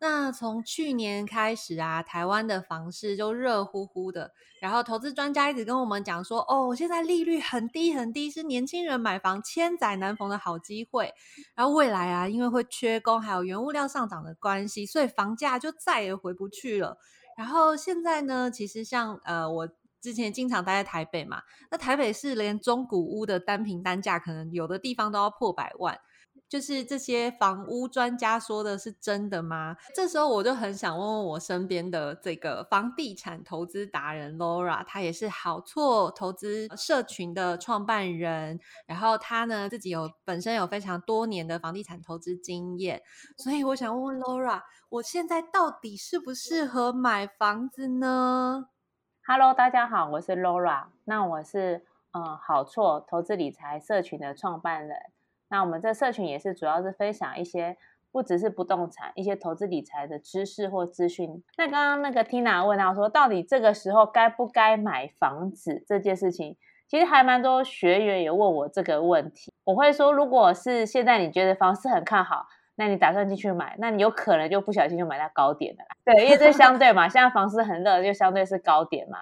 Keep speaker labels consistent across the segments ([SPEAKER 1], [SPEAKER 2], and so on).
[SPEAKER 1] 那从去年开始啊，台湾的房市就热乎乎的，然后投资专家一直跟我们讲说，哦，现在利率很低很低，是年轻人买房千载难逢的好机会。然后未来啊，因为会缺工，还有原物料上涨的关系，所以房价就再也回不去了。然后现在呢，其实像呃，我之前经常待在台北嘛，那台北市连中古屋的单平单价，可能有的地方都要破百万。就是这些房屋专家说的是真的吗？这时候我就很想问问我身边的这个房地产投资达人 Laura，她也是好错投资社群的创办人，然后她呢自己有本身有非常多年的房地产投资经验，所以我想问问 Laura，我现在到底适不适合买房子呢
[SPEAKER 2] ？Hello，大家好，我是 Laura，那我是嗯好错投资理财社群的创办人。那我们这社群也是主要是分享一些不只是不动产，一些投资理财的知识或资讯。那刚刚那个 Tina 问到说，到底这个时候该不该买房子这件事情，其实还蛮多学员也问我这个问题。我会说，如果是现在你觉得房市很看好，那你打算进去买，那你有可能就不小心就买到高点了。对，因为这相对嘛，现在房市很热，就相对是高点嘛。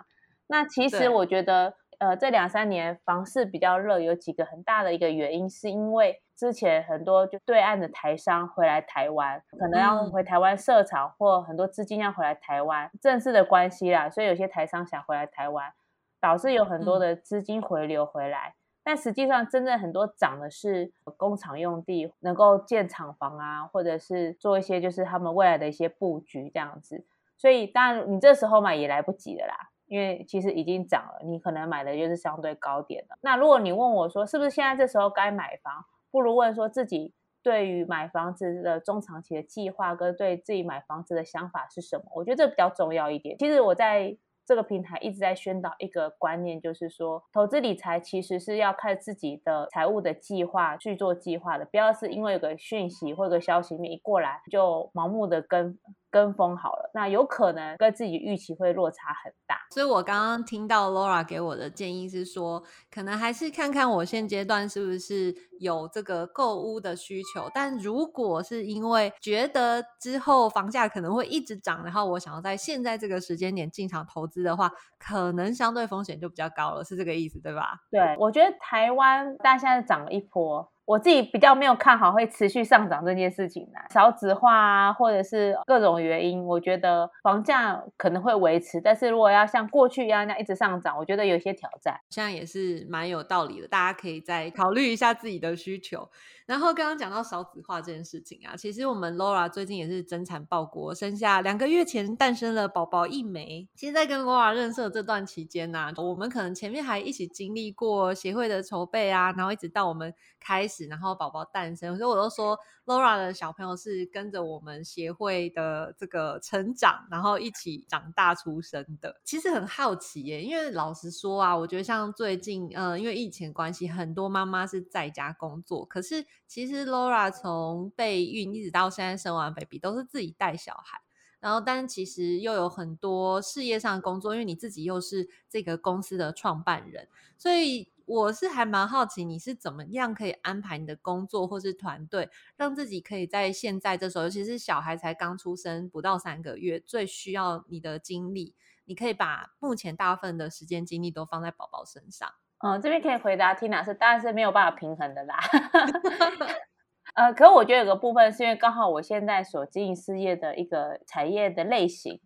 [SPEAKER 2] 那其实我觉得。呃，这两三年房市比较热，有几个很大的一个原因，是因为之前很多就对岸的台商回来台湾，可能要回台湾设厂，或很多资金要回来台湾，正式的关系啦，所以有些台商想回来台湾，导致有很多的资金回流回来。但实际上，真正很多涨的是工厂用地，能够建厂房啊，或者是做一些就是他们未来的一些布局这样子。所以，当然你这时候买也来不及了啦。因为其实已经涨了，你可能买的就是相对高点的。那如果你问我说，是不是现在这时候该买房？不如问说自己对于买房子的中长期的计划跟对自己买房子的想法是什么？我觉得这比较重要一点。其实我在这个平台一直在宣导一个观念，就是说投资理财其实是要看自己的财务的计划去做计划的，不要是因为有个讯息或者消息面一过来就盲目的跟。跟风好了，那有可能跟自己预期会落差很大。
[SPEAKER 1] 所以我刚刚听到 Laura 给我的建议是说，可能还是看看我现阶段是不是有这个购物的需求。但如果是因为觉得之后房价可能会一直涨，然后我想要在现在这个时间点进场投资的话，可能相对风险就比较高了，是这个意思对吧？
[SPEAKER 2] 对，我觉得台湾大家现在涨了一波。我自己比较没有看好会持续上涨这件事情的，少子化啊，或者是各种原因，我觉得房价可能会维持，但是如果要像过去一样那样一直上涨，我觉得有些挑战。
[SPEAKER 1] 现在也是蛮有道理的，大家可以再考虑一下自己的需求。然后刚刚讲到少子化这件事情啊，其实我们 Laura 最近也是增产报国，生下两个月前诞生了宝宝一枚。其实，在跟 Laura 认识的这段期间呢，我们可能前面还一起经历过协会的筹备啊，然后一直到我们开始，然后宝宝诞生，所以我都说 Laura 的小朋友是跟着我们协会的这个成长，然后一起长大出生的。其实很好奇耶，因为老实说啊，我觉得像最近，呃，因为疫情关系，很多妈妈是在家工作，可是。其实 Laura 从备孕一直到现在生完 baby 都是自己带小孩，然后但其实又有很多事业上的工作，因为你自己又是这个公司的创办人，所以我是还蛮好奇你是怎么样可以安排你的工作或是团队，让自己可以在现在这时候，尤其是小孩才刚出生不到三个月，最需要你的精力，你可以把目前大部分的时间精力都放在宝宝身上。
[SPEAKER 2] 嗯，这边可以回答 Tina 是，当然是没有办法平衡的啦。呃，可我觉得有个部分是因为刚好我现在所经营事业的一个产业的类型，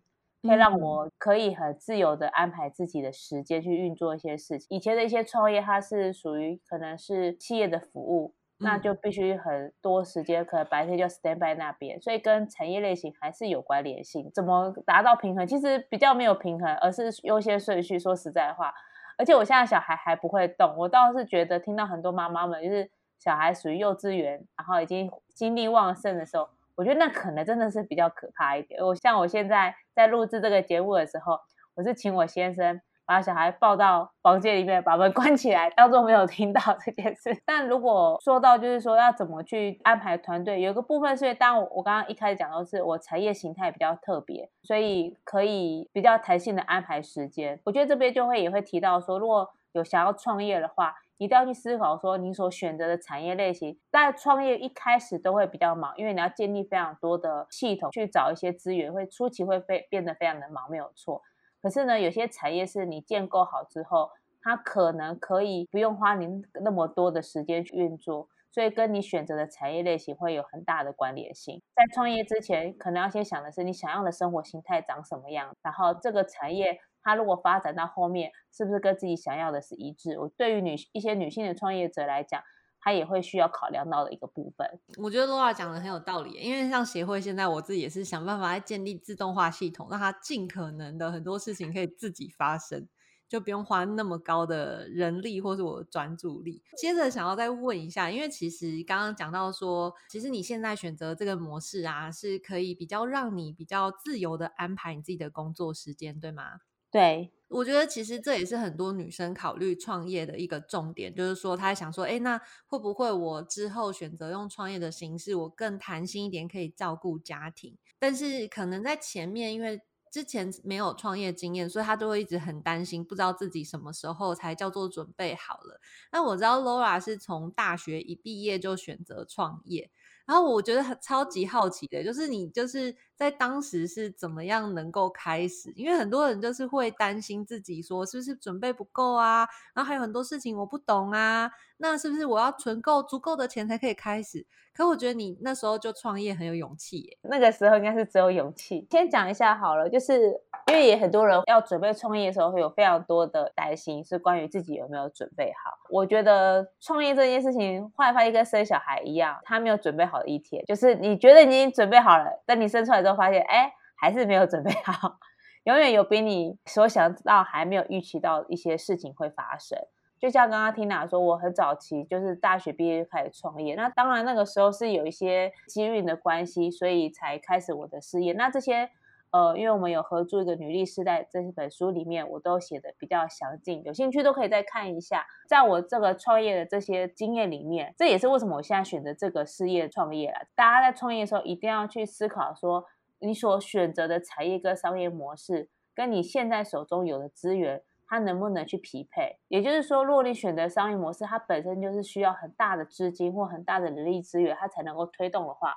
[SPEAKER 2] 会让我可以很自由的安排自己的时间去运作一些事情。以前的一些创业，它是属于可能是企业的服务，那就必须很多时间，可能白天就 stand by 那边，所以跟产业类型还是有关联性。怎么达到平衡？其实比较没有平衡，而是优先顺序。说实在话。而且我现在小孩还不会动，我倒是觉得听到很多妈妈们就是小孩属于幼稚园，然后已经精力旺盛的时候，我觉得那可能真的是比较可怕一点。我像我现在在录制这个节目的时候，我是请我先生。把小孩抱到房间里面，把门关起来，当做没有听到这件事。但如果说到就是说要怎么去安排团队，有一个部分是，当我我刚刚一开始讲到是我产业形态比较特别，所以可以比较弹性的安排时间。我觉得这边就会也会提到说，如果有想要创业的话。一定要去思考说，你所选择的产业类型，在创业一开始都会比较忙，因为你要建立非常多的系统，去找一些资源，会初期会非变得非常的忙，没有错。可是呢，有些产业是你建构好之后，它可能可以不用花您那么多的时间去运作，所以跟你选择的产业类型会有很大的关联性。在创业之前，可能要先想的是你想要的生活形态长什么样，然后这个产业。它如果发展到后面，是不是跟自己想要的是一致？我对于女一些女性的创业者来讲，她也会需要考量到的一个部分。
[SPEAKER 1] 我觉得 Laura 讲的很有道理，因为像协会现在，我自己也是想办法在建立自动化系统，让它尽可能的很多事情可以自己发生，就不用花那么高的人力或是我专注力。接着想要再问一下，因为其实刚刚讲到说，其实你现在选择这个模式啊，是可以比较让你比较自由的安排你自己的工作时间，对吗？
[SPEAKER 2] 对，
[SPEAKER 1] 我觉得其实这也是很多女生考虑创业的一个重点，就是说她想说，哎，那会不会我之后选择用创业的形式，我更弹性一点，可以照顾家庭？但是可能在前面，因为之前没有创业经验，所以她都会一直很担心，不知道自己什么时候才叫做准备好了。那我知道 Laura 是从大学一毕业就选择创业。然后我觉得很超级好奇的，就是你就是在当时是怎么样能够开始？因为很多人就是会担心自己说是不是准备不够啊，然后还有很多事情我不懂啊，那是不是我要存够足够的钱才可以开始？可我觉得你那时候就创业很有勇气耶。
[SPEAKER 2] 那个时候应该是只有勇气。先讲一下好了，就是因为也很多人要准备创业的时候会有非常多的担心，是关于自己有没有准备好。我觉得创业这件事情，后来发现跟生小孩一样，他没有准备好的一天，就是你觉得你已经准备好了，但你生出来之后发现，哎，还是没有准备好。永远有比你所想到还没有预期到一些事情会发生。就像刚刚听娜说，我很早期就是大学毕业就开始创业。那当然那个时候是有一些机运的关系，所以才开始我的事业。那这些呃，因为我们有合作一个女力世代这本书里面，我都写的比较详尽，有兴趣都可以再看一下。在我这个创业的这些经验里面，这也是为什么我现在选择这个事业创业了。大家在创业的时候一定要去思考说，你所选择的产业跟商业模式，跟你现在手中有的资源。它能不能去匹配？也就是说，如果你选择商业模式，它本身就是需要很大的资金或很大的人力资源，它才能够推动的话，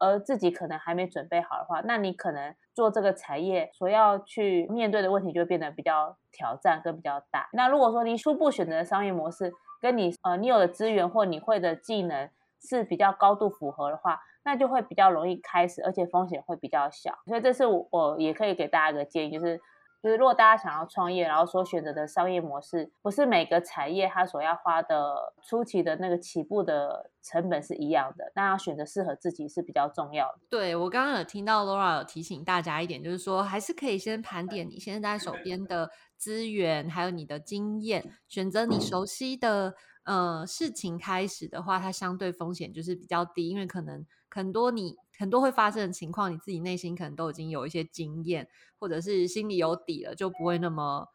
[SPEAKER 2] 而自己可能还没准备好的话，那你可能做这个产业所要去面对的问题就会变得比较挑战跟比较大。那如果说你初步选择的商业模式跟你呃你有的资源或你会的技能是比较高度符合的话，那就会比较容易开始，而且风险会比较小。所以这是我我也可以给大家一个建议，就是。就是如果大家想要创业，然后所选择的商业模式，不是每个产业它所要花的初期的那个起步的成本是一样的，那要选择适合自己是比较重要的。
[SPEAKER 1] 对我刚刚有听到 Laura 有提醒大家一点，就是说还是可以先盘点你现在手边的资源，还有你的经验，选择你熟悉的呃事情开始的话，它相对风险就是比较低，因为可能很多你。很多会发生的情况，你自己内心可能都已经有一些经验，或者是心里有底了，就不会那么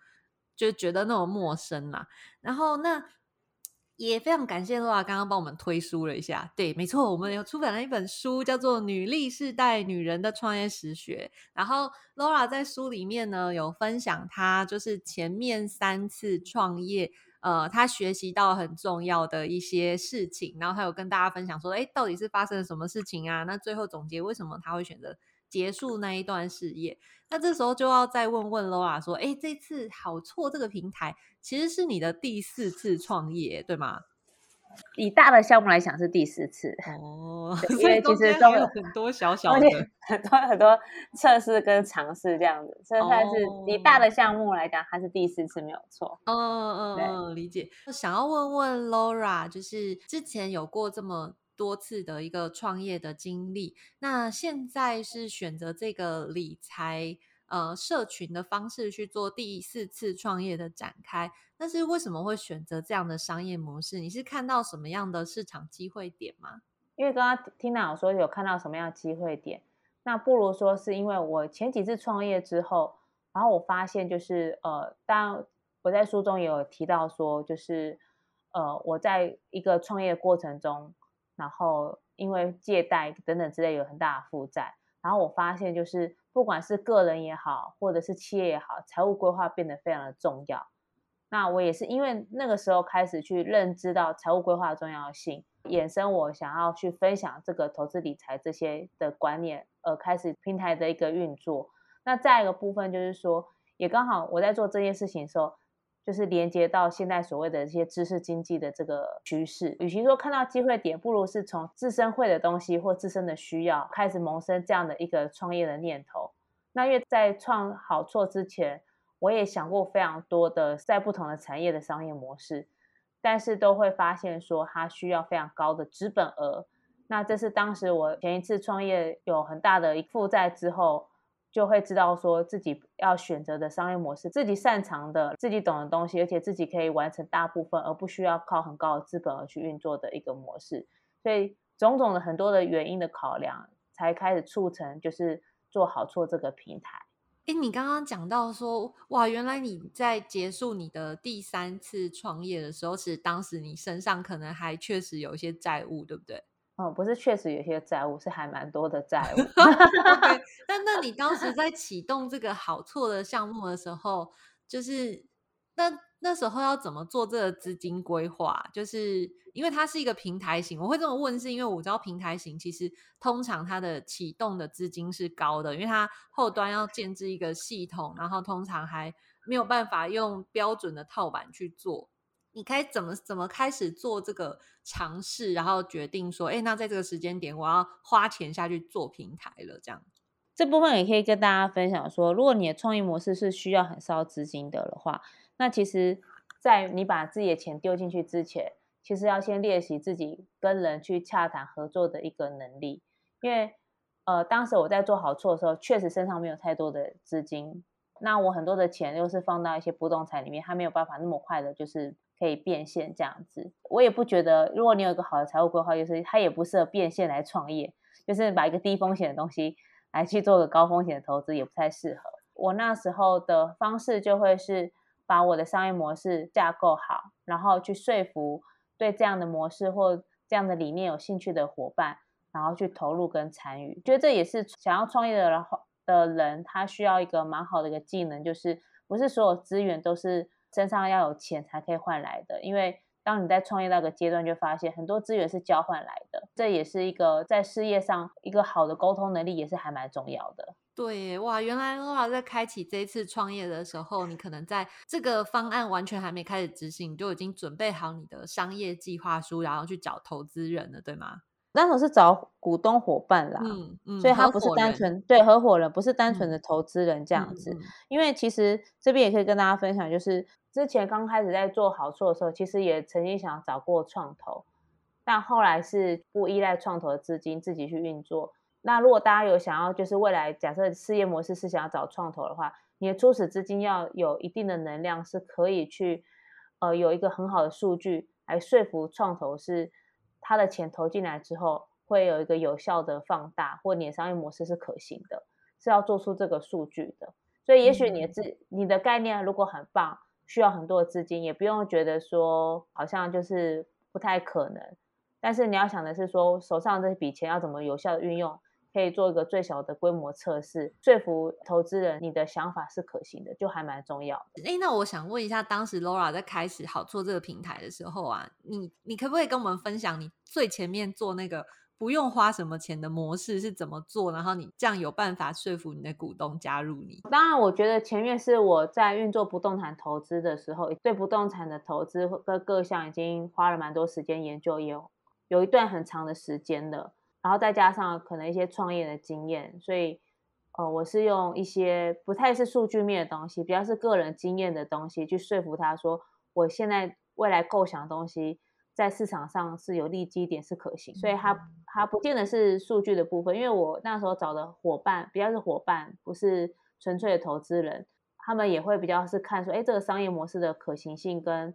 [SPEAKER 1] 就觉得那么陌生啦。然后那也非常感谢 Laura 刚刚帮我们推书了一下，对，没错，我们有出版了一本书，叫做《女力世代女人的创业实学》。然后 Laura 在书里面呢有分享她就是前面三次创业。呃，他学习到很重要的一些事情，然后他有跟大家分享说，哎，到底是发生了什么事情啊？那最后总结为什么他会选择结束那一段事业？那这时候就要再问问 Laura 说，哎，这次好错这个平台其实是你的第四次创业，对吗？
[SPEAKER 2] 以大的项目来讲是第四次
[SPEAKER 1] 哦，
[SPEAKER 2] 因为其实都
[SPEAKER 1] 有很多小小的
[SPEAKER 2] 很多很多测试跟尝试这样子，所以算是以大的项目来讲，它是第四次没有错。
[SPEAKER 1] 嗯嗯嗯，理解。想要问问 Laura，就是之前有过这么多次的一个创业的经历，那现在是选择这个理财。呃，社群的方式去做第四次创业的展开，但是为什么会选择这样的商业模式？你是看到什么样的市场机会点吗？
[SPEAKER 2] 因为刚刚听到说有看到什么样的机会点，那不如说是因为我前几次创业之后，然后我发现就是呃，当我在书中也有提到说，就是呃，我在一个创业过程中，然后因为借贷等等之类有很大的负债，然后我发现就是不管是个人也好，或者是企业也好，财务规划变得非常的重要。那我也是因为那个时候开始去认知到财务规划的重要性，衍生我想要去分享这个投资理财这些的观念，而开始平台的一个运作。那再一个部分就是说，也刚好我在做这件事情的时候，就是连接到现在所谓的这些知识经济的这个趋势。与其说看到机会点，不如是从自身会的东西或自身的需要开始萌生这样的一个创业的念头。那因为在创好错之前。我也想过非常多的在不同的产业的商业模式，但是都会发现说它需要非常高的资本额。那这是当时我前一次创业有很大的负债之后，就会知道说自己要选择的商业模式，自己擅长的、自己懂的东西，而且自己可以完成大部分，而不需要靠很高的资本而去运作的一个模式。所以种种的很多的原因的考量，才开始促成就是做好做这个平台。
[SPEAKER 1] 哎，你刚刚讲到说，哇，原来你在结束你的第三次创业的时候，其实当时你身上可能还确实有一些债务，对不对？
[SPEAKER 2] 哦，不是，确实有些债务，是还蛮多的债务。
[SPEAKER 1] 但 那你当时在启动这个好错的项目的时候，就是那。那时候要怎么做这个资金规划？就是因为它是一个平台型，我会这么问，是因为我知道平台型其实通常它的启动的资金是高的，因为它后端要建置一个系统，然后通常还没有办法用标准的套板去做。你开怎么怎么开始做这个尝试，然后决定说，哎，那在这个时间点我要花钱下去做平台了，这样。
[SPEAKER 2] 这部分也可以跟大家分享说，如果你的创业模式是需要很烧资金的话。那其实，在你把自己的钱丢进去之前，其实要先练习自己跟人去洽谈合作的一个能力。因为，呃，当时我在做好错的时候，确实身上没有太多的资金，那我很多的钱又是放到一些不动产里面，它没有办法那么快的，就是可以变现这样子。我也不觉得，如果你有一个好的财务规划，就是它也不适合变现来创业，就是把一个低风险的东西来去做个高风险的投资，也不太适合。我那时候的方式就会是。把我的商业模式架构好，然后去说服对这样的模式或这样的理念有兴趣的伙伴，然后去投入跟参与。觉得这也是想要创业的人的人，他需要一个蛮好的一个技能，就是不是所有资源都是身上要有钱才可以换来的。因为当你在创业那个阶段，就发现很多资源是交换来的。这也是一个在事业上一个好的沟通能力，也是还蛮重要的。
[SPEAKER 1] 对，哇，原来的话，在开启这一次创业的时候，你可能在这个方案完全还没开始执行，就已经准备好你的商业计划书，然后去找投资人了，对吗？
[SPEAKER 2] 那时候是找股东伙伴啦，嗯嗯，所以他不是单纯对合伙人，不是单纯的投资人这样子。因为其实这边也可以跟大家分享，就是之前刚开始在做好处的时候，其实也曾经想找过创投，但后来是不依赖创投的资金，自己去运作。那如果大家有想要，就是未来假设事业模式是想要找创投的话，你的初始资金要有一定的能量，是可以去，呃，有一个很好的数据来说服创投，是他的钱投进来之后会有一个有效的放大，或你的商业模式是可行的，是要做出这个数据的。所以，也许你的资你的概念如果很棒，需要很多的资金，也不用觉得说好像就是不太可能。但是你要想的是说，手上这笔钱要怎么有效的运用。可以做一个最小的规模测试，说服投资人你的想法是可行的，就还蛮重要的。
[SPEAKER 1] 哎，那我想问一下，当时 Laura 在开始好做这个平台的时候啊，你你可不可以跟我们分享你最前面做那个不用花什么钱的模式是怎么做？然后你这样有办法说服你的股东加入你？
[SPEAKER 2] 当然，我觉得前面是我在运作不动产投资的时候，对不动产的投资各各项已经花了蛮多时间研究，也有有一段很长的时间的。然后再加上可能一些创业的经验，所以，呃，我是用一些不太是数据面的东西，比较是个人经验的东西，去说服他说，我现在未来构想的东西在市场上是有利基点，是可行。所以，他他不见得是数据的部分，因为我那时候找的伙伴比较是伙伴，不是纯粹的投资人，他们也会比较是看说，哎，这个商业模式的可行性跟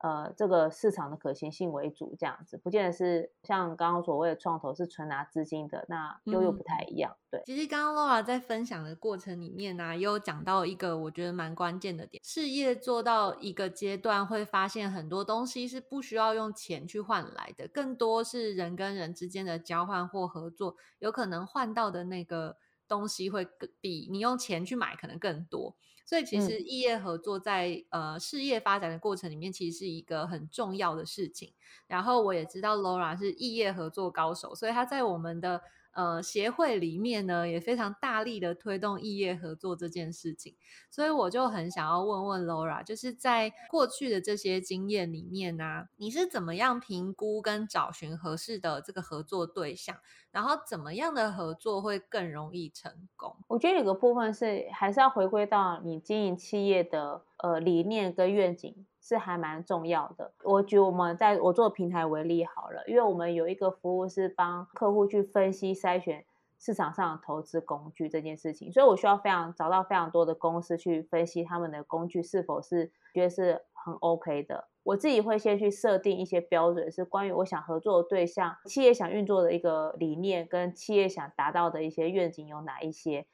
[SPEAKER 2] 呃这个市场的可行性为主，这样子，不见得是像刚刚所谓的创投是纯拿资金的，那又又不太一样。对，
[SPEAKER 1] 其实刚刚 Laura 在分享的过程里面呢，也有讲到一个我觉得蛮关键的点，事业做到一个阶段，会发现很多东西是不需要用钱去换来的，更多是人跟人之间的交换或合作，有可能换到的那个东西会更比你用钱去买可能更多。所以其实异业合作在呃事业发展的过程里面，其实是一个很重要的事情。然后我也知道 Laura 是异业合作高手，所以他在我们的。呃，协会里面呢也非常大力的推动异业合作这件事情，所以我就很想要问问 Laura，就是在过去的这些经验里面呢，你是怎么样评估跟找寻合适的这个合作对象，然后怎么样的合作会更容易成功？
[SPEAKER 2] 我觉得有个部分是还是要回归到你经营企业的呃理念跟愿景。是还蛮重要的。我举我们在我做平台为例好了，因为我们有一个服务是帮客户去分析筛选市场上的投资工具这件事情，所以我需要非常找到非常多的公司去分析他们的工具是否是觉得是很 OK 的。我自己会先去设定一些标准，是关于我想合作的对象、企业想运作的一个理念跟企业想达到的一些愿景有哪一些。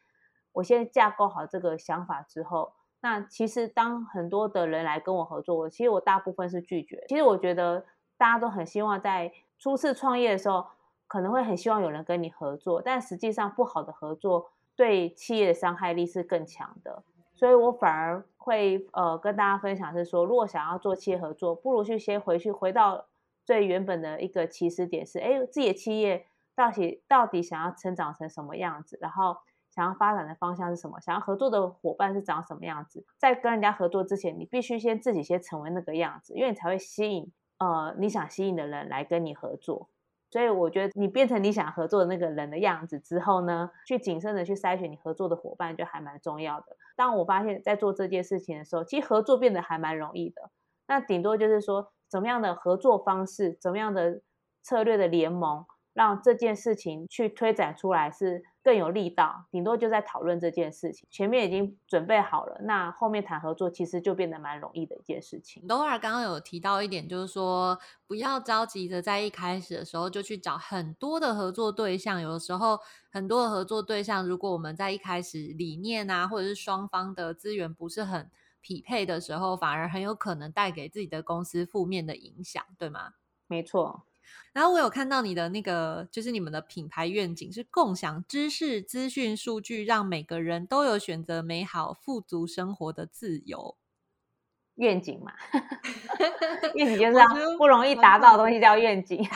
[SPEAKER 2] 我先架构好这个想法之后。那其实当很多的人来跟我合作，我其实我大部分是拒绝。其实我觉得大家都很希望在初次创业的时候，可能会很希望有人跟你合作，但实际上不好的合作对企业的伤害力是更强的。所以我反而会呃跟大家分享是说，如果想要做企业合作，不如去先回去回到最原本的一个起始点是，哎，自己的企业到底到底想要成长成什么样子，然后。想要发展的方向是什么？想要合作的伙伴是长什么样子？在跟人家合作之前，你必须先自己先成为那个样子，因为你才会吸引呃你想吸引的人来跟你合作。所以我觉得你变成你想合作的那个人的样子之后呢，去谨慎的去筛选你合作的伙伴，就还蛮重要的。当我发现，在做这件事情的时候，其实合作变得还蛮容易的。那顶多就是说，怎么样的合作方式，怎么样的策略的联盟，让这件事情去推展出来是。更有力道，顶多就在讨论这件事情，前面已经准备好了，那后面谈合作其实就变得蛮容易的一件事情。
[SPEAKER 1] Laura 刚刚有提到一点，就是说不要着急的在一开始的时候就去找很多的合作对象，有的时候很多的合作对象，如果我们在一开始理念啊，或者是双方的资源不是很匹配的时候，反而很有可能带给自己的公司负面的影响，对吗？
[SPEAKER 2] 没错。
[SPEAKER 1] 然后我有看到你的那个，就是你们的品牌愿景是共享知识、资讯、数据，让每个人都有选择美好、富足生活的自由。
[SPEAKER 2] 愿景嘛，愿景就是不容易达到的东西叫愿景。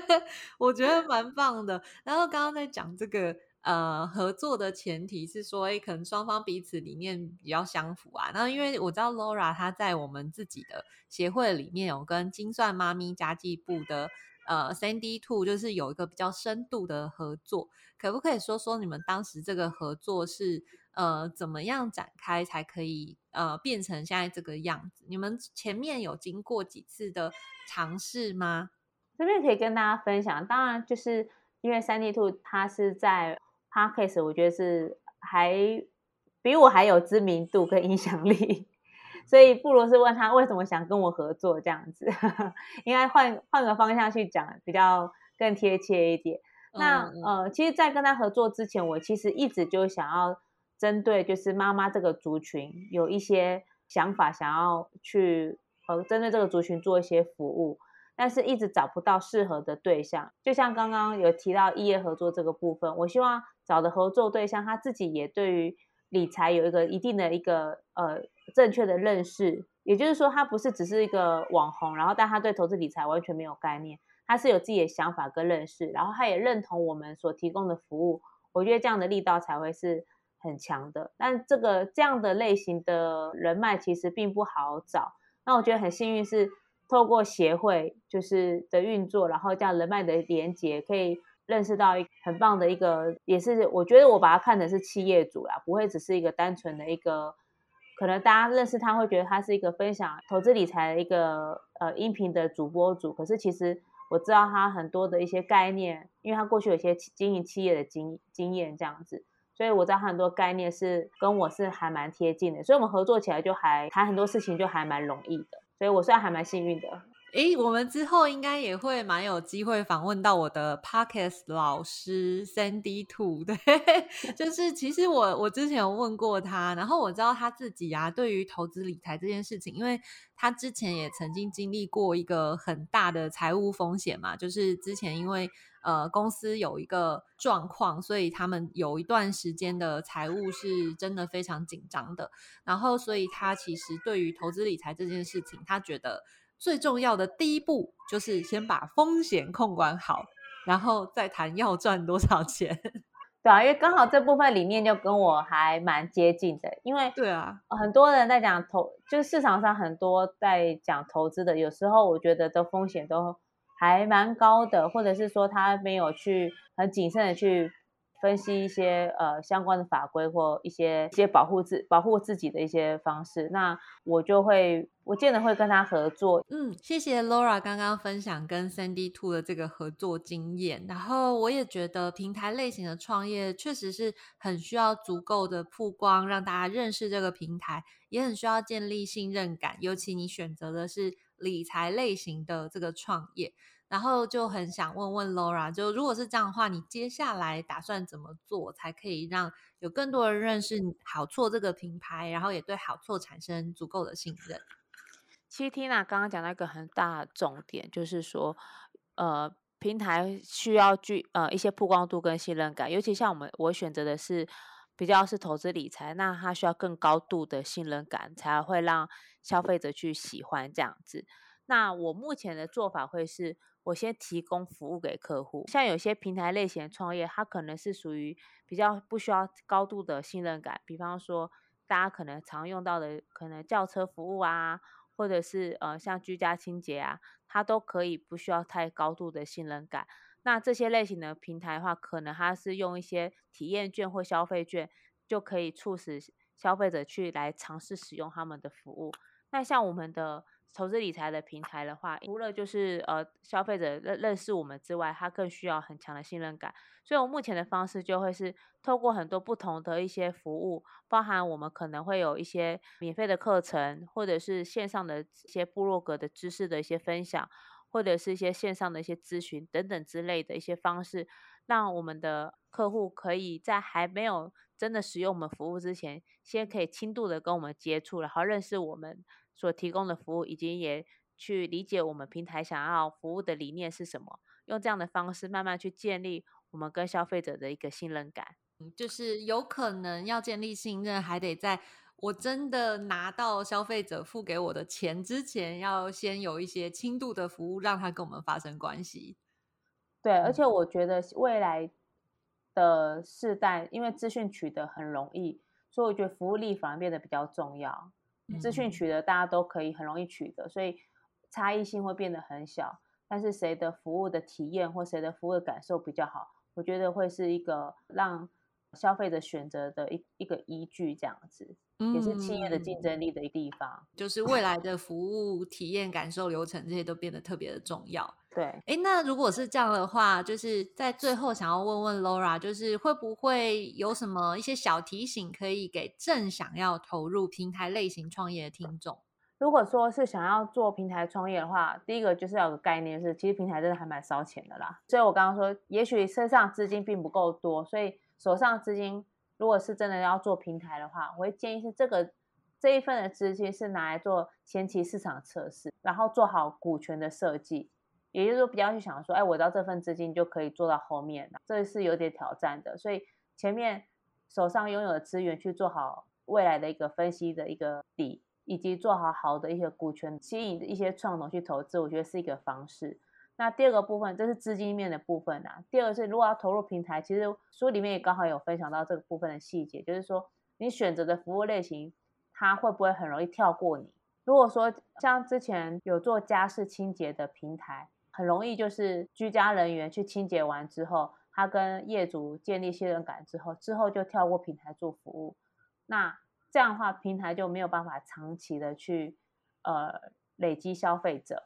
[SPEAKER 1] 我觉得蛮棒的。然后刚刚在讲这个呃合作的前提是说，哎，可能双方彼此理念比较相符啊。那因为我知道 Laura 她在我们自己的协会里面有跟精算妈咪家计部的。呃，Sandy Two 就是有一个比较深度的合作，可不可以说说你们当时这个合作是呃怎么样展开才可以呃变成现在这个样子？你们前面有经过几次的尝试吗？
[SPEAKER 2] 这边可以跟大家分享，当然就是因为 Sandy Two 它是在 Parkes，我觉得是还比我还有知名度跟影响力。所以不如是问他为什么想跟我合作这样子，应该换换个方向去讲比较更贴切一点。那呃，其实，在跟他合作之前，我其实一直就想要针对就是妈妈这个族群有一些想法，想要去呃针对这个族群做一些服务，但是一直找不到适合的对象。就像刚刚有提到异业合作这个部分，我希望找的合作对象他自己也对于理财有一个一定的一个呃。正确的认识，也就是说，他不是只是一个网红，然后但他对投资理财完全没有概念，他是有自己的想法跟认识，然后他也认同我们所提供的服务。我觉得这样的力道才会是很强的。但这个这样的类型的人脉其实并不好找。那我觉得很幸运是透过协会就是的运作，然后这样人脉的连接，可以认识到一很棒的一个，也是我觉得我把它看成是企业主啦，不会只是一个单纯的一个。可能大家认识他会觉得他是一个分享投资理财的一个呃音频的主播主，可是其实我知道他很多的一些概念，因为他过去有些经营企业的经经验这样子，所以我知道他很多概念是跟我是还蛮贴近的，所以我们合作起来就还谈很多事情就还蛮容易的。所以我算还蛮幸运的。
[SPEAKER 1] 诶，我们之后应该也会蛮有机会访问到我的 Podcast 老师 Sandy Two，对，就是其实我我之前有问过他，然后我知道他自己啊，对于投资理财这件事情，因为他之前也曾经经历过一个很大的财务风险嘛，就是之前因为呃公司有一个状况，所以他们有一段时间的财务是真的非常紧张的，然后所以他其实对于投资理财这件事情，他觉得。最重要的第一步就是先把风险控管好，然后再谈要赚多少钱。
[SPEAKER 2] 对啊，因为刚好这部分理念就跟我还蛮接近的。因为
[SPEAKER 1] 对啊，
[SPEAKER 2] 很多人在讲投，就是市场上很多在讲投资的，有时候我觉得的风险都还蛮高的，或者是说他没有去很谨慎的去。分析一些呃相关的法规或一些一些保护自保护自己的一些方式，那我就会我见得会跟他合作。
[SPEAKER 1] 嗯，谢谢 Laura 刚刚分享跟 Sandy Two 的这个合作经验。然后我也觉得平台类型的创业确实是很需要足够的曝光，让大家认识这个平台，也很需要建立信任感。尤其你选择的是理财类型的这个创业。然后就很想问问 Laura，就如果是这样的话，你接下来打算怎么做，才可以让有更多人认识好错这个品牌，然后也对好错产生足够的信任？
[SPEAKER 2] 其实 Tina 刚刚讲到一个很大的重点，就是说，呃，平台需要具呃一些曝光度跟信任感，尤其像我们我选择的是比较是投资理财，那它需要更高度的信任感，才会让消费者去喜欢这样子。那我目前的做法会是。我先提供服务给客户，像有些平台类型的创业，它可能是属于比较不需要高度的信任感，比方说大家可能常用到的，可能轿车服务啊，或者是呃像居家清洁啊，它都可以不需要太高度的信任感。那这些类型的平台的话，可能它是用一些体验券或消费券，就可以促使消费者去来尝试使用他们的服务。那像我们的。投资理财的平台的话，除了就是呃消费者认认识我们之外，他更需要很强的信任感。所以，我目前的方式就会是透过很多不同的一些服务，包含我们可能会有一些免费的课程，或者是线上的一些部落格的知识的一些分享，或者是一些线上的一些咨询等等之类的一些方式，让我们的客户可以在还没有真的使用我们服务之前，先可以轻度的跟我们接触，然后认识我们。所提供的服务，以及也去理解我们平台想要服务的理念是什么，用这样的方式慢慢去建立我们跟消费者的一个信任感。
[SPEAKER 1] 嗯，就是有可能要建立信任，还得在我真的拿到消费者付给我的钱之前，要先有一些轻度的服务，让他跟我们发生关系。
[SPEAKER 2] 对，而且我觉得未来的世代，因为资讯取得很容易，所以我觉得服务力反而变得比较重要。资讯取得大家都可以很容易取得，所以差异性会变得很小。但是谁的服务的体验或谁的服务的感受比较好，我觉得会是一个让消费者选择的一一个依据，这样子也是企业的竞争力的一个地方。
[SPEAKER 1] 就是未来的服务体验、感受、流程这些都变得特别的重要。
[SPEAKER 2] 对，
[SPEAKER 1] 哎，那如果是这样的话，就是在最后想要问问 Laura，就是会不会有什么一些小提醒可以给正想要投入平台类型创业的听众？
[SPEAKER 2] 如果说是想要做平台创业的话，第一个就是要有个概念，是其实平台真的还蛮烧钱的啦。所以我刚刚说，也许身上资金并不够多，所以手上资金如果是真的要做平台的话，我会建议是这个这一份的资金是拿来做前期市场测试，然后做好股权的设计。也就是说，不要去想说，哎，我到这份资金就可以做到后面，这是有点挑战的。所以前面手上拥有的资源去做好未来的一个分析的一个底，以及做好好的一些股权，吸引一些创投去投资，我觉得是一个方式。那第二个部分，这是资金面的部分啊。第二个是，如果要投入平台，其实书里面也刚好有分享到这个部分的细节，就是说你选择的服务类型，它会不会很容易跳过你？如果说像之前有做家事清洁的平台。很容易就是居家人员去清洁完之后，他跟业主建立信任感之后，之后就跳过平台做服务。那这样的话，平台就没有办法长期的去呃累积消费者。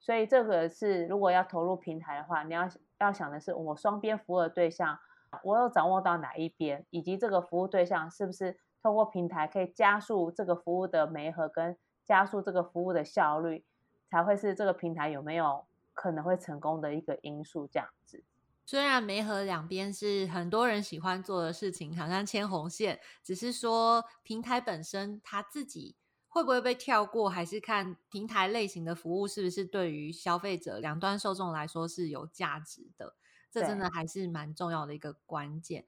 [SPEAKER 2] 所以这个是如果要投入平台的话，你要要想的是我双边服务的对象，我有掌握到哪一边，以及这个服务对象是不是通过平台可以加速这个服务的媒合跟。加速这个服务的效率，才会是这个平台有没有可能会成功的一个因素。这样子，
[SPEAKER 1] 虽然媒合两边是很多人喜欢做的事情，好像牵红线，只是说平台本身它自己会不会被跳过，还是看平台类型的服务是不是对于消费者两端受众来说是有价值的。这真的还是蛮重要的一个关键。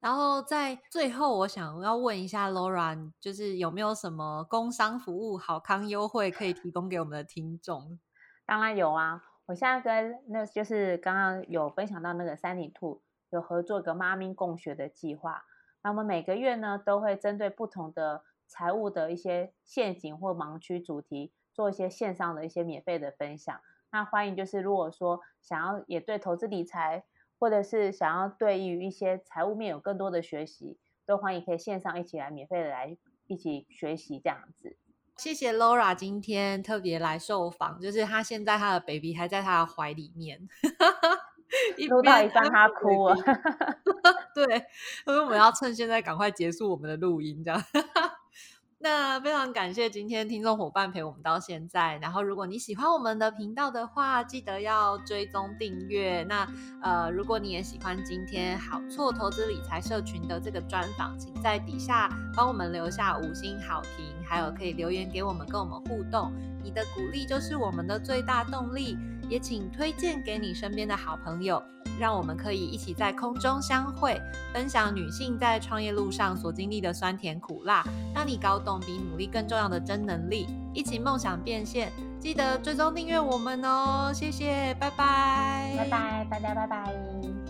[SPEAKER 1] 然后在最后，我想要问一下 Laura，就是有没有什么工商服务好康优惠可以提供给我们的听众？
[SPEAKER 2] 当然有啊！我现在跟那就是刚刚有分享到那个三里兔有合作一个妈咪共学的计划。那我们每个月呢，都会针对不同的财务的一些陷阱或盲区主题，做一些线上的一些免费的分享。那欢迎就是如果说想要也对投资理财。或者是想要对于一些财务面有更多的学习，都欢迎可以线上一起来免费的来一起学习这样子。
[SPEAKER 1] 谢谢 Laura 今天特别来受访，就是她现在她的 baby 还在她的怀里面，
[SPEAKER 2] 录到一半他哭了。
[SPEAKER 1] 对，所以我们要趁现在赶快结束我们的录音，这样。那非常感谢今天听众伙伴陪我们到现在。然后，如果你喜欢我们的频道的话，记得要追踪订阅。那呃，如果你也喜欢今天好错投资理财社群的这个专访，请在底下帮我们留下五星好评，还有可以留言给我们，跟我们互动。你的鼓励就是我们的最大动力。也请推荐给你身边的好朋友，让我们可以一起在空中相会，分享女性在创业路上所经历的酸甜苦辣，让你搞懂比努力更重要的真能力，一起梦想变现。记得追踪订阅我们哦，谢谢，拜拜，
[SPEAKER 2] 拜拜，大家拜拜。